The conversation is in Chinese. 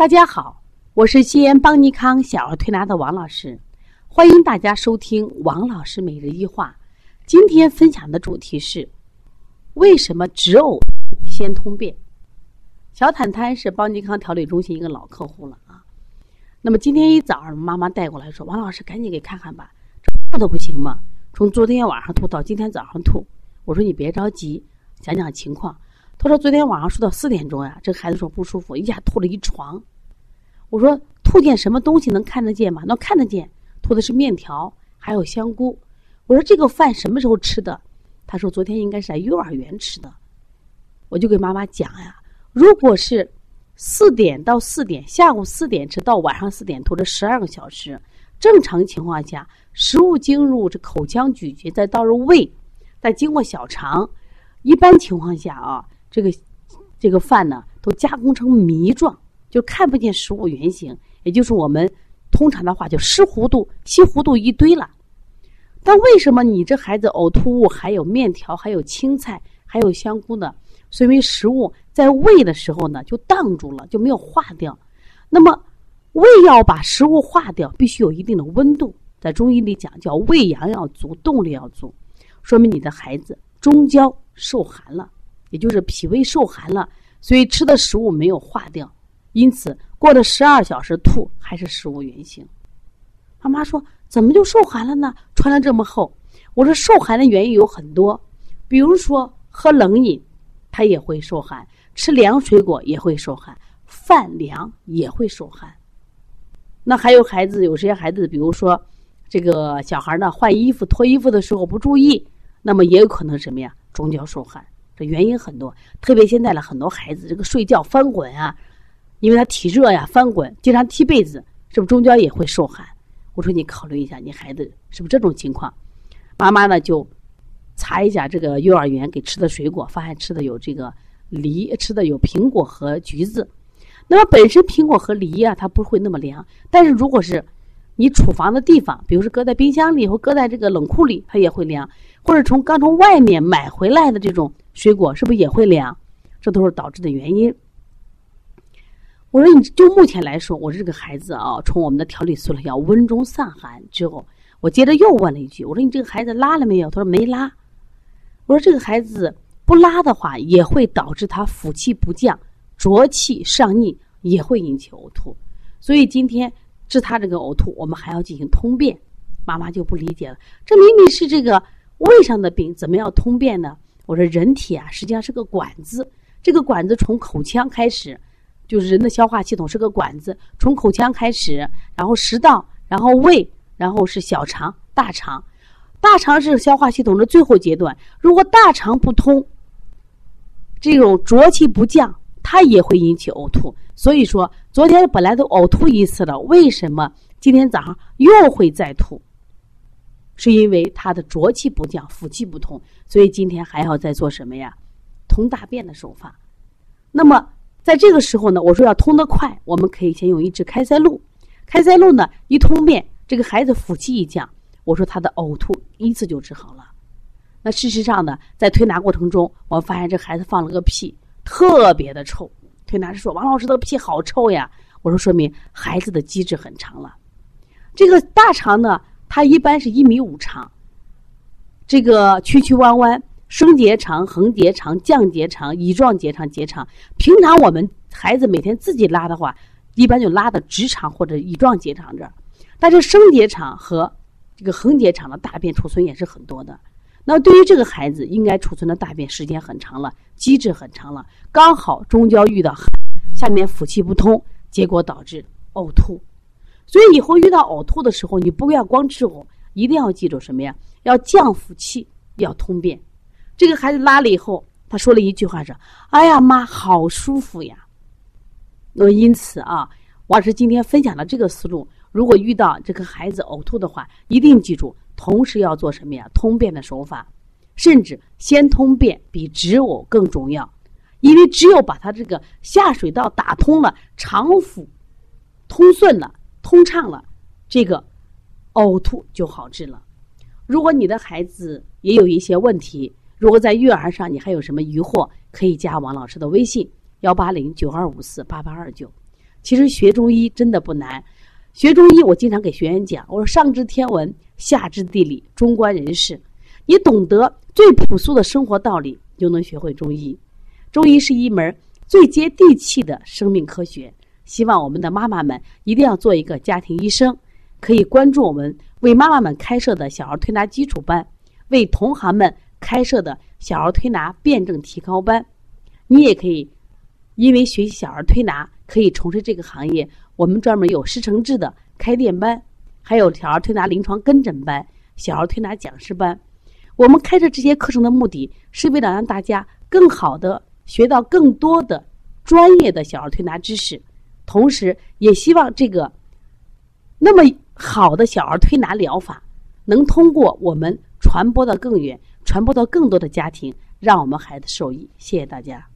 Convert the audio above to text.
大家好，我是西安邦尼康小儿推拿的王老师，欢迎大家收听王老师每日一话。今天分享的主题是为什么止呕先通便？小坦坦是邦尼康调理中心一个老客户了啊。那么今天一早上妈妈带过来说，王老师赶紧给看看吧，吐的不行吗？从昨天晚上吐到今天早上吐。我说你别着急，讲讲情况。他说昨天晚上睡到四点钟呀，这孩子说不舒服，一下吐了一床。我说吐见什么东西能看得见吗？能看得见，吐的是面条，还有香菇。我说这个饭什么时候吃的？他说昨天应该是在幼儿园吃的。我就给妈妈讲呀，如果是四点到四点，下午四点吃到晚上四点吐，了十二个小时，正常情况下，食物进入这口腔咀嚼，再倒入胃，再经过小肠，一般情况下啊，这个这个饭呢都加工成糜状。就看不见食物原形，也就是我们通常的话就湿糊涂、稀糊涂一堆了。但为什么你这孩子呕吐物还有面条、还有青菜、还有香菇呢？说明食物在胃的时候呢就挡住了，就没有化掉。那么胃要把食物化掉，必须有一定的温度。在中医里讲叫胃阳要足，动力要足，说明你的孩子中焦受寒了，也就是脾胃受寒了，所以吃的食物没有化掉。因此，过了十二小时吐还是食物原形。妈妈说：“怎么就受寒了呢？穿的这么厚。”我说：“受寒的原因有很多，比如说喝冷饮，它也会受寒；吃凉水果也会受寒；饭凉也会受寒。那还有孩子，有些孩子，比如说这个小孩呢，换衣服、脱衣服的时候不注意，那么也有可能什么呀？中焦受寒。这原因很多，特别现在的很多孩子，这个睡觉翻滚啊。”因为他体热呀，翻滚，经常踢被子，是不是中间也会受寒？我说你考虑一下，你孩子是不是这种情况？妈妈呢就查一下这个幼儿园给吃的水果，发现吃的有这个梨，吃的有苹果和橘子。那么本身苹果和梨啊，它不会那么凉，但是如果是你储房的地方，比如说搁在冰箱里或搁在这个冷库里，它也会凉。或者从刚从外面买回来的这种水果，是不是也会凉？这都是导致的原因。我说，你就目前来说，我这个孩子啊，从我们的调理速了要温中散寒之后，我接着又问了一句，我说你这个孩子拉了没有？他说没拉。我说这个孩子不拉的话，也会导致他腹气不降、浊气上逆，也会引起呕吐。所以今天治他这个呕吐，我们还要进行通便。妈妈就不理解了，这明明是这个胃上的病，怎么要通便呢？我说人体啊，实际上是个管子，这个管子从口腔开始。就是人的消化系统是个管子，从口腔开始，然后食道，然后胃，然后是小肠、大肠。大肠是消化系统的最后阶段。如果大肠不通，这种浊气不降，它也会引起呕吐。所以说，昨天本来都呕吐一次了，为什么今天早上又会再吐？是因为他的浊气不降，腑气不通，所以今天还要再做什么呀？通大便的手法。那么。在这个时候呢，我说要通得快，我们可以先用一支开塞露。开塞露呢，一通便，这个孩子腹气一降，我说他的呕吐一次就治好了。那事实上呢，在推拿过程中，我发现这孩子放了个屁，特别的臭。推拿师说：“王老师，的屁好臭呀！”我说：“说明孩子的机制很长了。这个大肠呢，它一般是一米五长，这个曲曲弯弯。”升结肠、横结肠、降结肠、乙状结肠、结肠。平常我们孩子每天自己拉的话，一般就拉的直肠或者乙状结肠这儿。但是升结肠和这个横结肠的大便储存也是很多的。那对于这个孩子，应该储存的大便时间很长了，机制很长了，刚好中焦遇到，下面腑气不通，结果导致呕吐。所以以后遇到呕吐的时候，你不要光治呕，一定要记住什么呀？要降腑气，要通便。这个孩子拉了以后，他说了一句话：“是，哎呀妈，好舒服呀。”那么因此啊，王老师今天分享的这个思路，如果遇到这个孩子呕吐的话，一定记住，同时要做什么呀？通便的手法，甚至先通便比止呕更重要，因为只有把他这个下水道打通了，肠腑通顺了、通畅了，这个呕吐就好治了。如果你的孩子也有一些问题，如果在育儿上你还有什么疑惑，可以加王老师的微信：幺八零九二五四八八二九。其实学中医真的不难。学中医，我经常给学员讲，我说上知天文，下知地理，中观人事。你懂得最朴素的生活道理，就能学会中医。中医是一门最接地气的生命科学。希望我们的妈妈们一定要做一个家庭医生，可以关注我们为妈妈们开设的小儿推拿基础班，为同行们开设的小儿推拿辩证提高班。你也可以因为学习小儿推拿，可以从事这个行业。我们专门有师承制的开店班，还有小儿推拿临床跟诊班、小儿推拿讲师班。我们开设这些课程的目的是为了让大家更好的学到更多的专业的小儿推拿知识。同时，也希望这个那么好的小儿推拿疗法，能通过我们传播到更远，传播到更多的家庭，让我们孩子受益。谢谢大家。